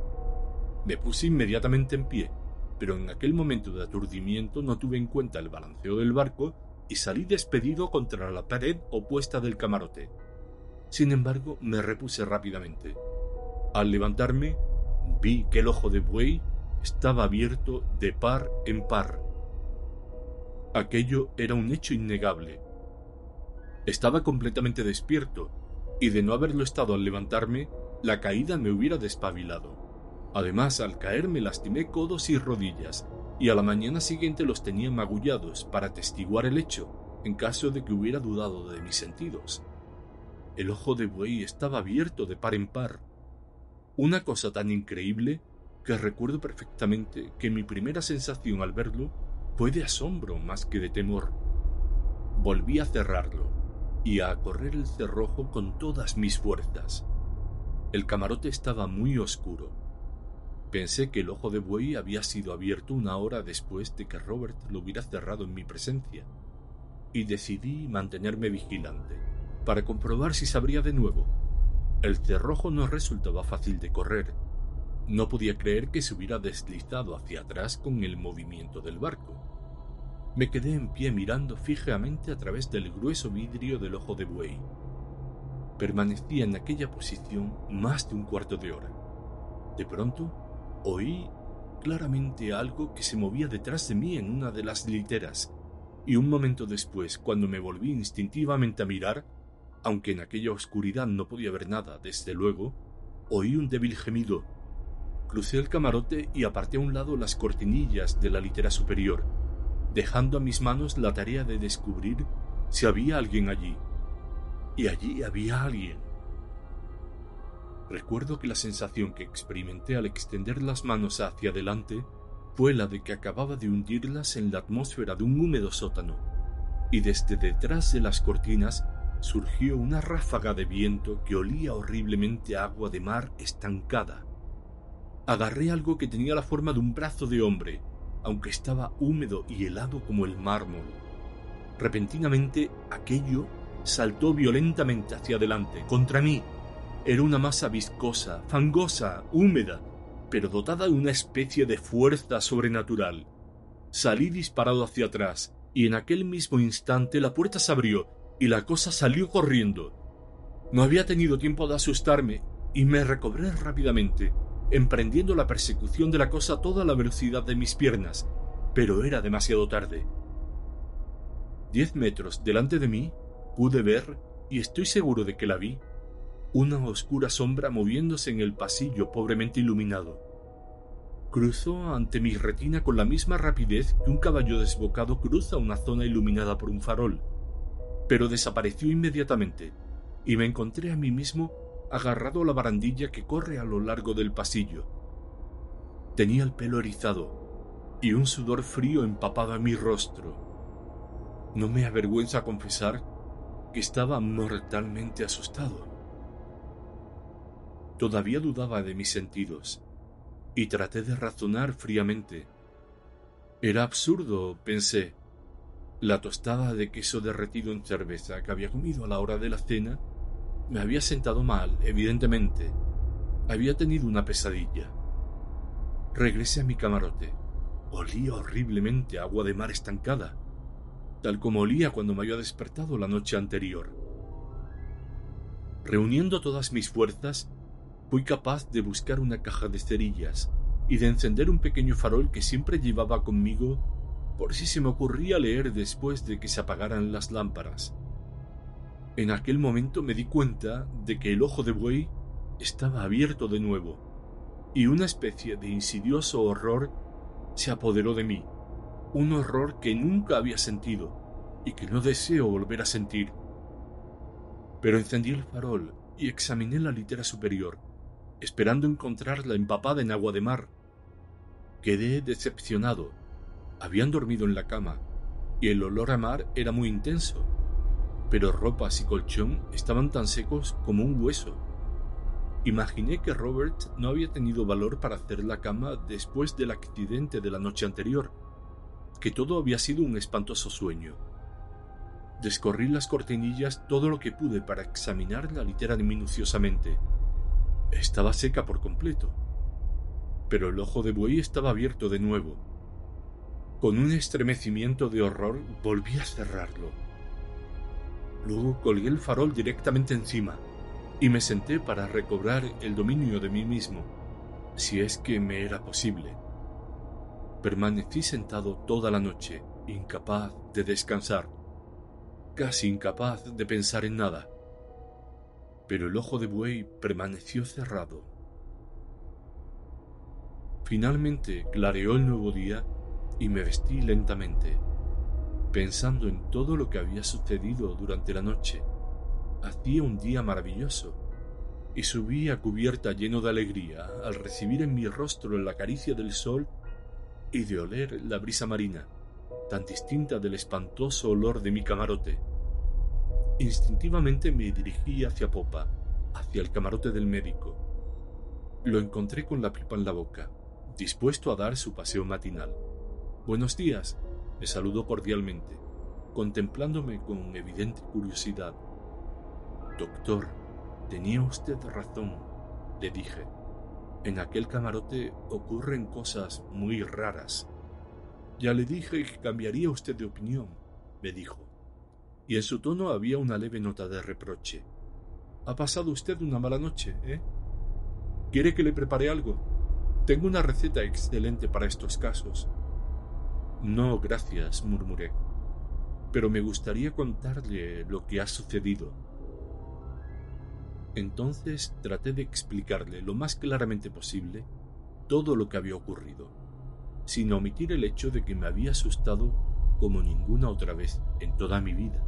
[SPEAKER 1] Me puse inmediatamente en pie, pero en aquel momento de aturdimiento no tuve en cuenta el balanceo del barco y salí despedido contra la pared opuesta del camarote. Sin embargo, me repuse rápidamente. Al levantarme, vi que el ojo de buey estaba abierto de par en par. Aquello era un hecho innegable. Estaba completamente despierto, y de no haberlo estado al levantarme, la caída me hubiera despabilado. Además, al caer me lastimé codos y rodillas, y a la mañana siguiente los tenía magullados para atestiguar el hecho, en caso de que hubiera dudado de mis sentidos. El ojo de buey estaba abierto de par en par. Una cosa tan increíble que recuerdo perfectamente que mi primera sensación al verlo fue de asombro más que de temor. Volví a cerrarlo y a correr el cerrojo con todas mis fuerzas. El camarote estaba muy oscuro. Pensé que el ojo de buey había sido abierto una hora después de que Robert lo hubiera cerrado en mi presencia, y decidí mantenerme vigilante, para comprobar si sabría de nuevo. El cerrojo no resultaba fácil de correr, no podía creer que se hubiera deslizado hacia atrás con el movimiento del barco. Me quedé en pie mirando fijamente a través del grueso vidrio del ojo de buey. Permanecía en aquella posición más de un cuarto de hora. De pronto, oí claramente algo que se movía detrás de mí en una de las literas, y un momento después, cuando me volví instintivamente a mirar, aunque en aquella oscuridad no podía ver nada, desde luego, oí un débil gemido Crucé el camarote y aparté a un lado las cortinillas de la litera superior, dejando a mis manos la tarea de descubrir si había alguien allí. Y allí había alguien. Recuerdo que la sensación que experimenté al extender las manos hacia adelante fue la de que acababa de hundirlas en la atmósfera de un húmedo sótano, y desde detrás de las cortinas surgió una ráfaga de viento que olía horriblemente a agua de mar estancada. Agarré algo que tenía la forma de un brazo de hombre, aunque estaba húmedo y helado como el mármol. Repentinamente aquello saltó violentamente hacia adelante, contra mí. Era una masa viscosa, fangosa, húmeda, pero dotada de una especie de fuerza sobrenatural. Salí disparado hacia atrás, y en aquel mismo instante la puerta se abrió y la cosa salió corriendo. No había tenido tiempo de asustarme y me recobré rápidamente, emprendiendo la persecución de la cosa a toda la velocidad de mis piernas, pero era demasiado tarde. Diez metros delante de mí pude ver, y estoy seguro de que la vi, una oscura sombra moviéndose en el pasillo pobremente iluminado. Cruzó ante mi retina con la misma rapidez que un caballo desbocado cruza una zona iluminada por un farol, pero desapareció inmediatamente, y me encontré a mí mismo agarrado a la barandilla que corre a lo largo del pasillo. Tenía el pelo erizado y un sudor frío empapado en mi rostro. No me avergüenza confesar que estaba mortalmente asustado. Todavía dudaba de mis sentidos y traté de razonar fríamente. Era absurdo, pensé. La tostada de queso derretido en cerveza que había comido a la hora de la cena me había sentado mal, evidentemente. Había tenido una pesadilla. Regresé a mi camarote. Olía horriblemente agua de mar estancada, tal como olía cuando me había despertado la noche anterior. Reuniendo todas mis fuerzas, fui capaz de buscar una caja de cerillas y de encender un pequeño farol que siempre llevaba conmigo por si se me ocurría leer después de que se apagaran las lámparas. En aquel momento me di cuenta de que el ojo de buey estaba abierto de nuevo, y una especie de insidioso horror se apoderó de mí, un horror que nunca había sentido y que no deseo volver a sentir. Pero encendí el farol y examiné la litera superior esperando encontrarla empapada en agua de mar. Quedé decepcionado. Habían dormido en la cama, y el olor a mar era muy intenso, pero ropas y colchón estaban tan secos como un hueso. Imaginé que Robert no había tenido valor para hacer la cama después del accidente de la noche anterior, que todo había sido un espantoso sueño. Descorrí las cortinillas todo lo que pude para examinar la litera minuciosamente estaba seca por completo, pero el ojo de buey estaba abierto de nuevo. Con un estremecimiento de horror volví a cerrarlo. Luego colgué el farol directamente encima y me senté para recobrar el dominio de mí mismo, si es que me era posible. Permanecí sentado toda la noche, incapaz de descansar, casi incapaz de pensar en nada pero el ojo de buey permaneció cerrado. Finalmente clareó el nuevo día y me vestí lentamente, pensando en todo lo que había sucedido durante la noche. Hacía un día maravilloso, y subí a cubierta lleno de alegría al recibir en mi rostro la caricia del sol y de oler la brisa marina, tan distinta del espantoso olor de mi camarote. Instintivamente me dirigí hacia popa, hacia el camarote del médico. Lo encontré con la pipa en la boca, dispuesto a dar su paseo matinal. Buenos días, me saludó cordialmente, contemplándome con evidente curiosidad. Doctor, tenía usted razón, le dije. En aquel camarote ocurren cosas muy raras. Ya le dije que cambiaría usted de opinión, me dijo y en su tono había una leve nota de reproche. Ha pasado usted una mala noche, ¿eh? ¿Quiere que le prepare algo? Tengo una receta excelente para estos casos. No, gracias, murmuré. Pero me gustaría contarle lo que ha sucedido. Entonces traté de explicarle lo más claramente posible todo lo que había ocurrido, sin omitir el hecho de que me había asustado como ninguna otra vez en toda mi vida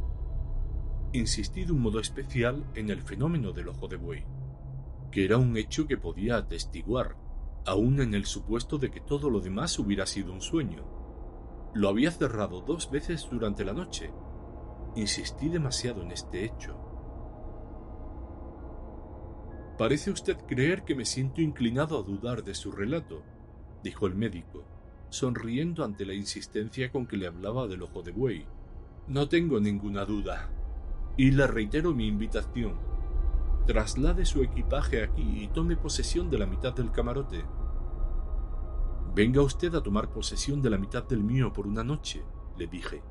[SPEAKER 1] insistí de un modo especial en el fenómeno del ojo de buey. que era un hecho que podía atestiguar, aun en el supuesto de que todo lo demás hubiera sido un sueño. Lo había cerrado dos veces durante la noche. Insistí demasiado en este hecho. Parece usted creer que me siento inclinado a dudar de su relato, dijo el médico, sonriendo ante la insistencia con que le hablaba del ojo de buey. No tengo ninguna duda. Y le reitero mi invitación. Traslade su equipaje aquí y tome posesión de la mitad del camarote. Venga usted a tomar posesión de la mitad del mío por una noche, le dije.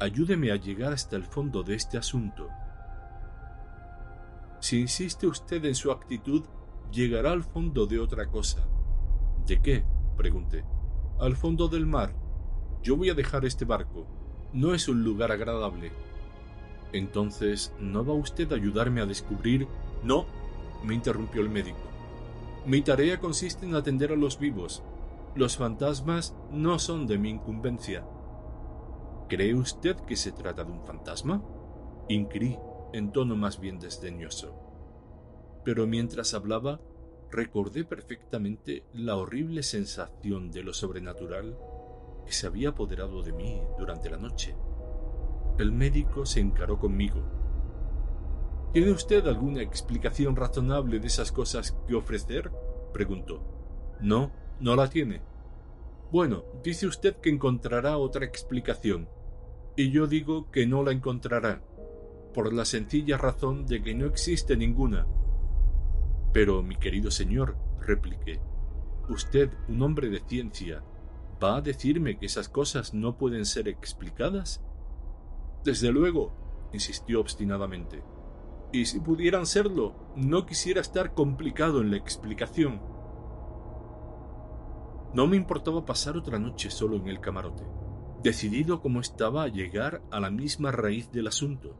[SPEAKER 1] Ayúdeme a llegar hasta el fondo de este asunto. Si insiste usted en su actitud, llegará al fondo de otra cosa. ¿De qué? pregunté. Al fondo del mar. Yo voy a dejar este barco. No es un lugar agradable. Entonces, ¿no va usted a ayudarme a descubrir? No, me interrumpió el médico. Mi tarea consiste en atender a los vivos. Los fantasmas no son de mi incumbencia. ¿Cree usted que se trata de un fantasma? Inquirí en tono más bien desdeñoso. Pero mientras hablaba, recordé perfectamente la horrible sensación de lo sobrenatural que se había apoderado de mí durante la noche. El médico se encaró conmigo. ¿Tiene usted alguna explicación razonable de esas cosas que ofrecer? preguntó. No, no la tiene. Bueno, dice usted que encontrará otra explicación, y yo digo que no la encontrará por la sencilla razón de que no existe ninguna. Pero, mi querido señor, repliqué, usted, un hombre de ciencia, ¿va a decirme que esas cosas no pueden ser explicadas? Desde luego, insistió obstinadamente. Y si pudieran serlo, no quisiera estar complicado en la explicación. No me importaba pasar otra noche solo en el camarote, decidido como estaba a llegar a la misma raíz del asunto.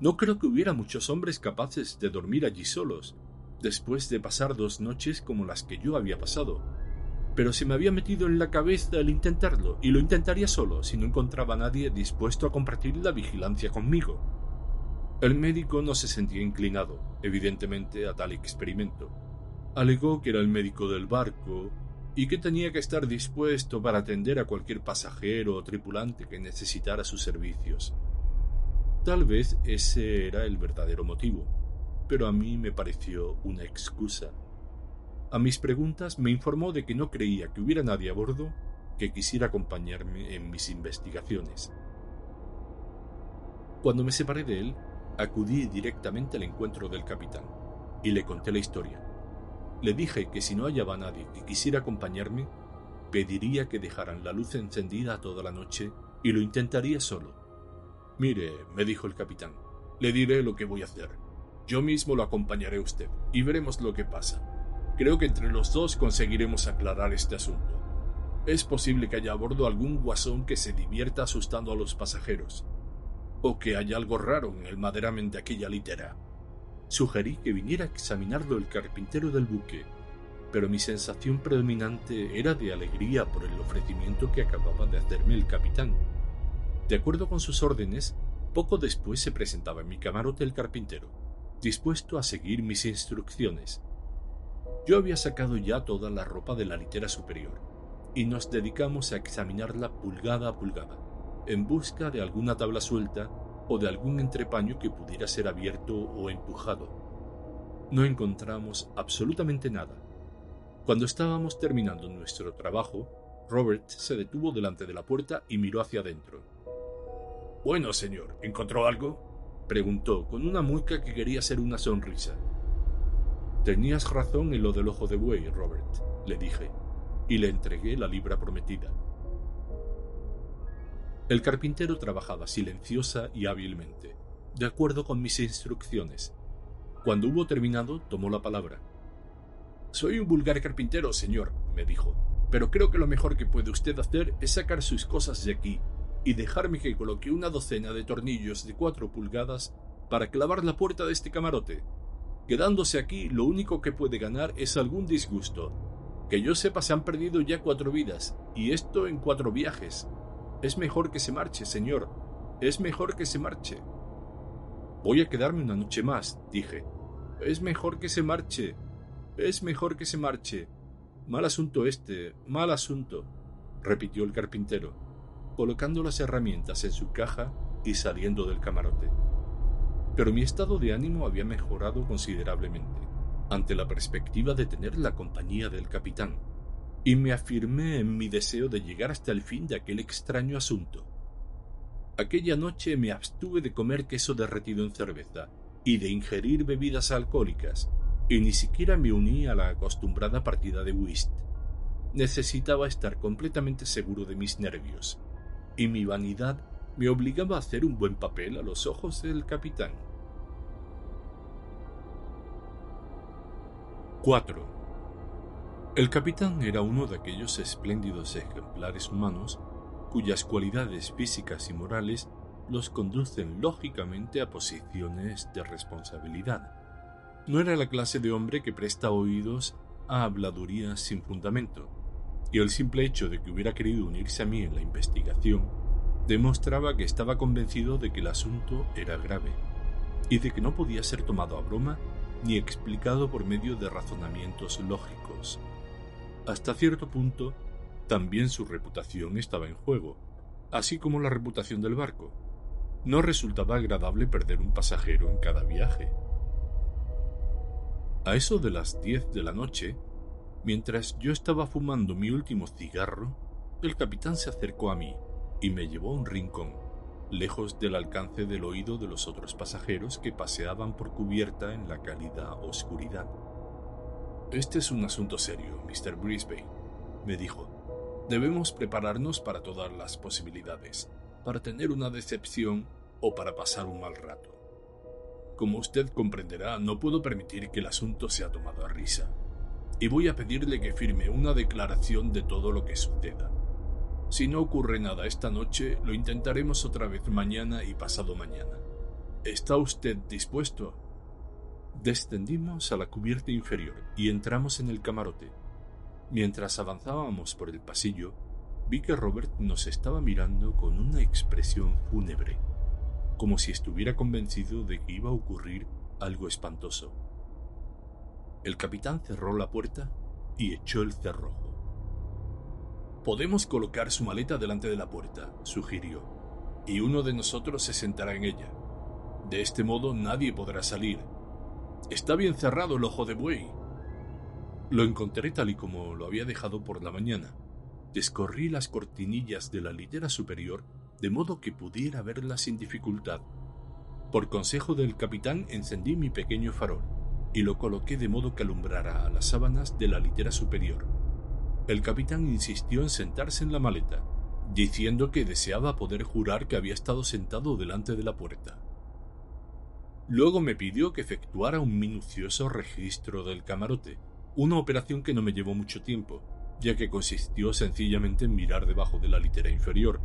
[SPEAKER 1] No creo que hubiera muchos hombres capaces de dormir allí solos, después de pasar dos noches como las que yo había pasado. Pero se me había metido en la cabeza el intentarlo, y lo intentaría solo si no encontraba a nadie dispuesto a compartir la vigilancia conmigo. El médico no se sentía inclinado, evidentemente, a tal experimento. Alegó que era el médico del barco y que tenía que estar dispuesto para atender a cualquier pasajero o tripulante que necesitara sus servicios. Tal vez ese era el verdadero motivo, pero a mí me pareció una excusa. A mis preguntas me informó de que no creía que hubiera nadie a bordo que quisiera acompañarme en mis investigaciones. Cuando me separé de él, acudí directamente al encuentro del capitán y le conté la historia. Le dije que si no hallaba a nadie que quisiera acompañarme, pediría que dejaran la luz encendida toda la noche y lo intentaría solo. Mire, me dijo el capitán, le diré lo que voy a hacer. Yo mismo lo acompañaré a usted y veremos lo que pasa. Creo que entre los dos conseguiremos aclarar este asunto. Es posible que haya a bordo algún guasón que se divierta asustando a los pasajeros, o que haya algo raro en el maderamen de aquella litera. Sugerí que viniera a examinarlo el carpintero del buque, pero mi sensación predominante era de alegría por el ofrecimiento que acababa de hacerme el capitán de acuerdo con sus órdenes, poco después se presentaba en mi camarote el carpintero, dispuesto a seguir mis instrucciones. Yo había sacado ya toda la ropa de la litera superior, y nos dedicamos a examinarla pulgada a pulgada, en busca de alguna tabla suelta o de algún entrepaño que pudiera ser abierto o empujado. No encontramos absolutamente nada. Cuando estábamos terminando nuestro trabajo, Robert se detuvo delante de la puerta y miró hacia adentro. Bueno, señor, ¿encontró algo? preguntó, con una mueca que quería ser una sonrisa. Tenías razón en lo del ojo de buey, Robert, le dije, y le entregué la libra prometida. El carpintero trabajaba silenciosa y hábilmente, de acuerdo con mis instrucciones. Cuando hubo terminado, tomó la palabra. Soy un vulgar carpintero, señor, me dijo, pero creo que lo mejor que puede usted hacer es sacar sus cosas de aquí y dejarme que coloque una docena de tornillos de cuatro pulgadas para clavar la puerta de este camarote. Quedándose aquí, lo único que puede ganar es algún disgusto. Que yo sepa se han perdido ya cuatro vidas, y esto en cuatro viajes. Es mejor que se marche, señor. Es mejor que se marche. Voy a quedarme una noche más, dije. Es mejor que se marche. Es mejor que se marche. Mal asunto este, mal asunto, repitió el carpintero, colocando las herramientas en su caja y saliendo del camarote. Pero mi estado de ánimo había mejorado considerablemente ante la perspectiva de tener la compañía del capitán, y me afirmé en mi deseo de llegar hasta el fin de aquel extraño asunto. Aquella noche me abstuve de comer queso derretido en cerveza y de ingerir bebidas alcohólicas, y ni siquiera me uní a la acostumbrada partida de whist. Necesitaba estar completamente seguro de mis nervios, y mi vanidad me obligaba a hacer un buen papel a los ojos del capitán. 4. El capitán era uno de aquellos espléndidos ejemplares humanos cuyas cualidades físicas y morales los conducen lógicamente a posiciones de responsabilidad. No era la clase de hombre que presta oídos a habladurías sin fundamento, y el simple hecho de que hubiera querido unirse a mí en la investigación demostraba que estaba convencido de que el asunto era grave, y de que no podía ser tomado a broma ni explicado por medio de razonamientos lógicos. Hasta cierto punto, también su reputación estaba en juego, así como la reputación del barco. No resultaba agradable perder un pasajero en cada viaje. A eso de las diez de la noche, mientras yo estaba fumando mi último cigarro, el capitán se acercó a mí y me llevó a un rincón, lejos del alcance del oído de los otros pasajeros que paseaban por cubierta en la cálida oscuridad. Este es un asunto serio, Mr. Brisbane, me dijo. Debemos prepararnos para todas las posibilidades, para tener una decepción o para pasar un mal rato. Como usted comprenderá, no puedo permitir que el asunto sea tomado a risa, y voy a pedirle que firme una declaración de todo lo que suceda. Si no ocurre nada esta noche, lo intentaremos otra vez mañana y pasado mañana. ¿Está usted dispuesto? Descendimos a la cubierta inferior y entramos en el camarote. Mientras avanzábamos por el pasillo, vi que Robert nos estaba mirando con una expresión fúnebre, como si estuviera convencido de que iba a ocurrir algo espantoso. El capitán cerró la puerta y echó el cerrojo. Podemos colocar su maleta delante de la puerta, sugirió, y uno de nosotros se sentará en ella. De este modo nadie podrá salir. Está bien cerrado el ojo de buey. Lo encontré tal y como lo había dejado por la mañana. Descorrí las cortinillas de la litera superior de modo que pudiera verla sin dificultad. Por consejo del capitán encendí mi pequeño farol y lo coloqué de modo que alumbrara a las sábanas de la litera superior. El capitán insistió en sentarse en la maleta, diciendo que deseaba poder jurar que había estado sentado delante de la puerta. Luego me pidió que efectuara un minucioso registro del camarote, una operación que no me llevó mucho tiempo, ya que consistió sencillamente en mirar debajo de la litera inferior.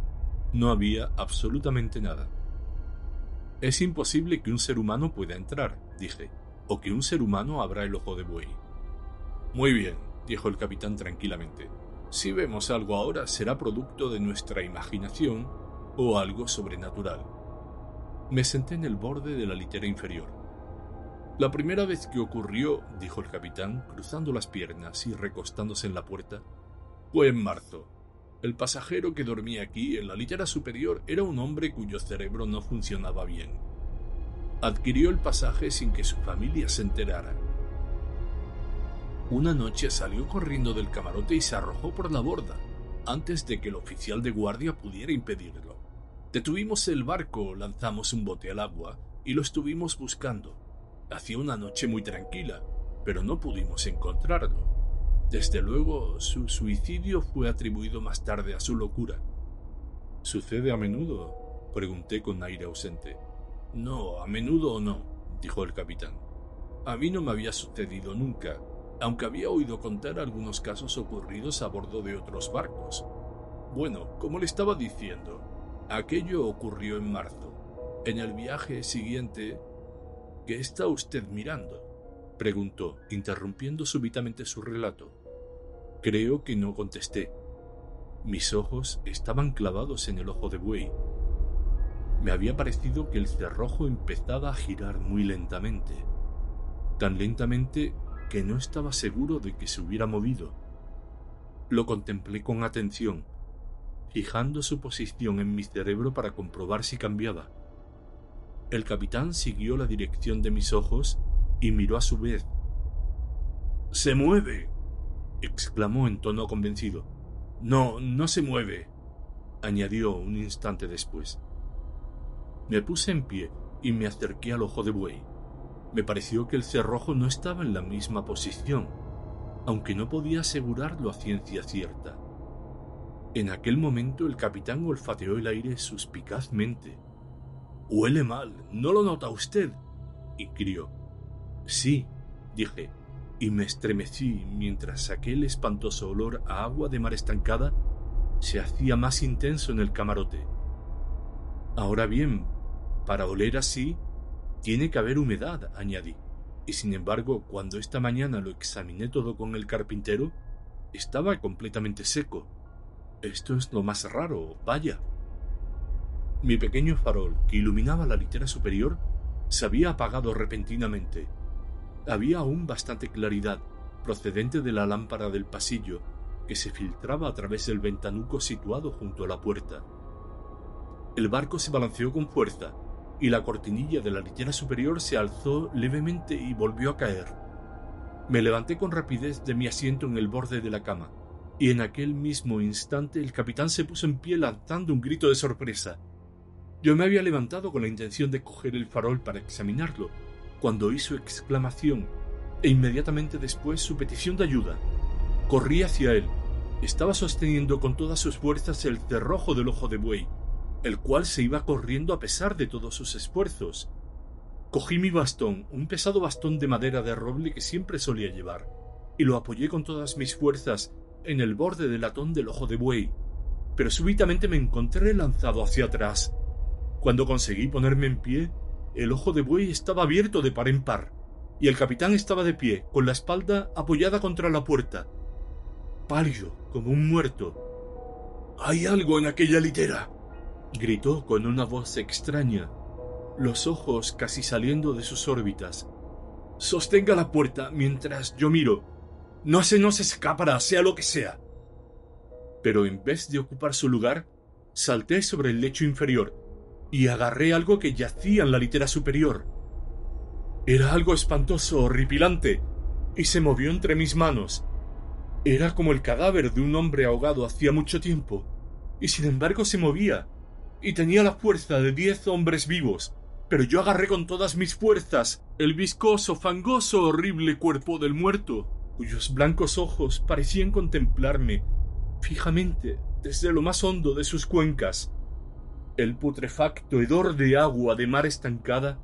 [SPEAKER 1] No había absolutamente nada. Es imposible que un ser humano pueda entrar, dije, o que un ser humano abra el ojo de buey. Muy bien, dijo el capitán tranquilamente. Si vemos algo ahora será producto de nuestra imaginación o algo sobrenatural. Me senté en el borde de la litera inferior. La primera vez que ocurrió, dijo el capitán, cruzando las piernas y recostándose en la puerta, fue en marzo. El pasajero que dormía aquí en la litera superior era un hombre cuyo cerebro no funcionaba bien. Adquirió el pasaje sin que su familia se enterara una noche salió corriendo del camarote y se arrojó por la borda, antes de que el oficial de guardia pudiera impedirlo. Detuvimos el barco, lanzamos un bote al agua y lo estuvimos buscando. Hacía una noche muy tranquila, pero no pudimos encontrarlo. Desde luego, su suicidio fue atribuido más tarde a su locura. ¿Sucede a menudo? pregunté con aire ausente. No, a menudo o no, dijo el capitán. A mí no me había sucedido nunca, aunque había oído contar algunos casos ocurridos a bordo de otros barcos. Bueno, como le estaba diciendo, aquello ocurrió en marzo. En el viaje siguiente... ¿Qué está usted mirando? preguntó, interrumpiendo súbitamente su relato. Creo que no contesté. Mis ojos estaban clavados en el ojo de buey. Me había parecido que el cerrojo empezaba a girar muy lentamente. tan lentamente que no estaba seguro de que se hubiera movido. Lo contemplé con atención, fijando su posición en mi cerebro para comprobar si cambiaba. El capitán siguió la dirección de mis ojos y miró a su vez. ¡Se mueve! exclamó en tono convencido. No, no se mueve, añadió un instante después. Me puse en pie y me acerqué al ojo de buey. Me pareció que el cerrojo no estaba en la misma posición, aunque no podía asegurarlo a ciencia cierta. En aquel momento el capitán olfateó el aire suspicazmente. Huele mal, ¿no lo nota usted? inquirió. Sí, dije, y me estremecí mientras aquel espantoso olor a agua de mar estancada se hacía más intenso en el camarote. Ahora bien, para oler así, tiene que haber humedad, añadí, y sin embargo, cuando esta mañana lo examiné todo con el carpintero, estaba completamente seco. Esto es lo más raro, vaya. Mi pequeño farol, que iluminaba la litera superior, se había apagado repentinamente. Había aún bastante claridad, procedente de la lámpara del pasillo, que se filtraba a través del ventanuco situado junto a la puerta. El barco se balanceó con fuerza, y la cortinilla de la litera superior se alzó levemente y volvió a caer. Me levanté con rapidez de mi asiento en el borde de la cama, y en aquel mismo instante el capitán se puso en pie lanzando un grito de sorpresa. Yo me había levantado con la intención de coger el farol para examinarlo, cuando su exclamación, e inmediatamente después su petición de ayuda. Corrí hacia él. Estaba sosteniendo con todas sus fuerzas el cerrojo del ojo de buey, el cual se iba corriendo a pesar de todos sus esfuerzos. Cogí mi bastón, un pesado bastón de madera de roble que siempre solía llevar, y lo apoyé con todas mis fuerzas en el borde del latón del ojo de buey, pero súbitamente me encontré lanzado hacia atrás. Cuando conseguí ponerme en pie, el ojo de buey estaba abierto de par en par, y el capitán estaba de pie, con la espalda apoyada contra la puerta, pálido como un muerto. Hay algo en aquella litera, gritó con una voz extraña, los ojos casi saliendo de sus órbitas. Sostenga la puerta mientras yo miro. No se nos escapará, sea lo que sea. Pero en vez de ocupar su lugar, salté sobre el lecho inferior y agarré algo que yacía en la litera superior. Era algo espantoso, horripilante, y se movió entre mis manos. Era como el cadáver de un hombre ahogado hacía mucho tiempo, y sin embargo se movía, y tenía la fuerza de diez hombres vivos. Pero yo agarré con todas mis fuerzas el viscoso, fangoso, horrible cuerpo del muerto, cuyos blancos ojos parecían contemplarme fijamente desde lo más hondo de sus cuencas. El putrefacto hedor de agua de mar estancada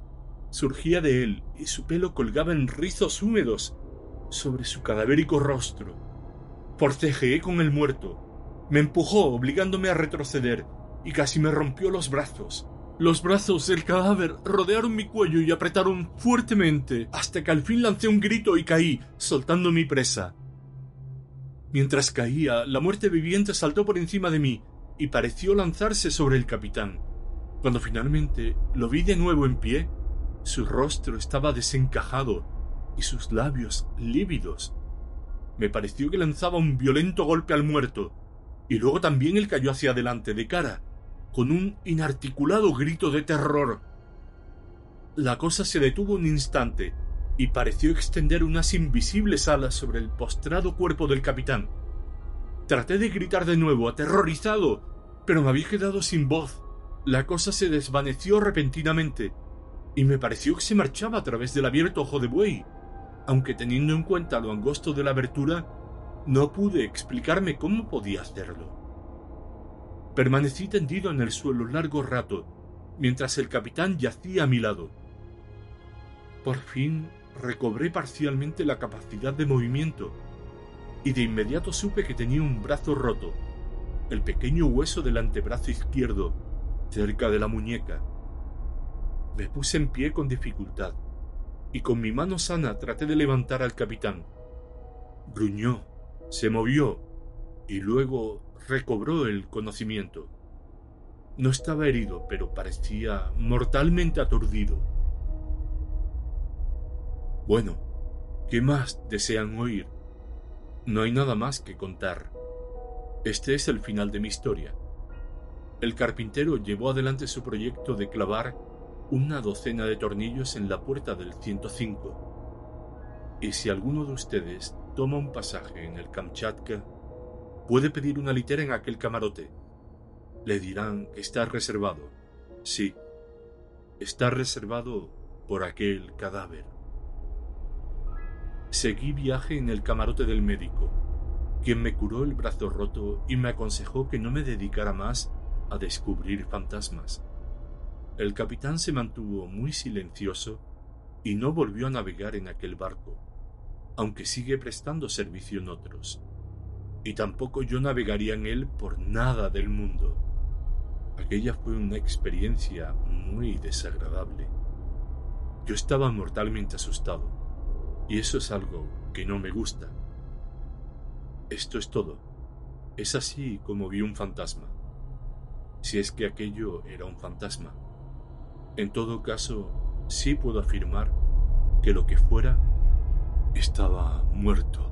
[SPEAKER 1] surgía de él y su pelo colgaba en rizos húmedos sobre su cadavérico rostro. Forcejeé con el muerto. Me empujó obligándome a retroceder y casi me rompió los brazos. Los brazos del cadáver rodearon mi cuello y apretaron fuertemente hasta que al fin lancé un grito y caí, soltando mi presa. Mientras caía, la muerte viviente saltó por encima de mí y pareció lanzarse sobre el capitán. Cuando finalmente lo vi de nuevo en pie, su rostro estaba desencajado y sus labios lívidos. Me pareció que lanzaba un violento golpe al muerto, y luego también él cayó hacia adelante de cara, con un inarticulado grito de terror. La cosa se detuvo un instante y pareció extender unas invisibles alas sobre el postrado cuerpo del capitán. Traté de gritar de nuevo, aterrorizado, pero me había quedado sin voz. La cosa se desvaneció repentinamente y me pareció que se marchaba a través del abierto ojo de buey, aunque teniendo en cuenta lo angosto de la abertura, no pude explicarme cómo podía hacerlo. Permanecí tendido en el suelo largo rato, mientras el capitán yacía a mi lado. Por fin recobré parcialmente la capacidad de movimiento, y de inmediato supe que tenía un brazo roto, el pequeño hueso del antebrazo izquierdo, cerca de la muñeca. Me puse en pie con dificultad y con mi mano sana traté de levantar al capitán. Gruñó, se movió y luego recobró el conocimiento. No estaba herido, pero parecía mortalmente aturdido. Bueno, ¿qué más desean oír? No hay nada más que contar. Este es el final de mi historia. El carpintero llevó adelante su proyecto de clavar una docena de tornillos en la puerta del 105. Y si alguno de ustedes toma un pasaje en el Kamchatka, puede pedir una litera en aquel camarote. Le dirán que está reservado. Sí, está reservado por aquel cadáver. Seguí viaje en el camarote del médico, quien me curó el brazo roto y me aconsejó que no me dedicara más a descubrir fantasmas. El capitán se mantuvo muy silencioso y no volvió a navegar en aquel barco, aunque sigue prestando servicio en otros. Y tampoco yo navegaría en él por nada del mundo. Aquella fue una experiencia muy desagradable. Yo estaba mortalmente asustado, y eso es algo que no me gusta. Esto es todo. Es así como vi un fantasma si es que aquello era un fantasma. En todo caso, sí puedo afirmar que lo que fuera estaba muerto.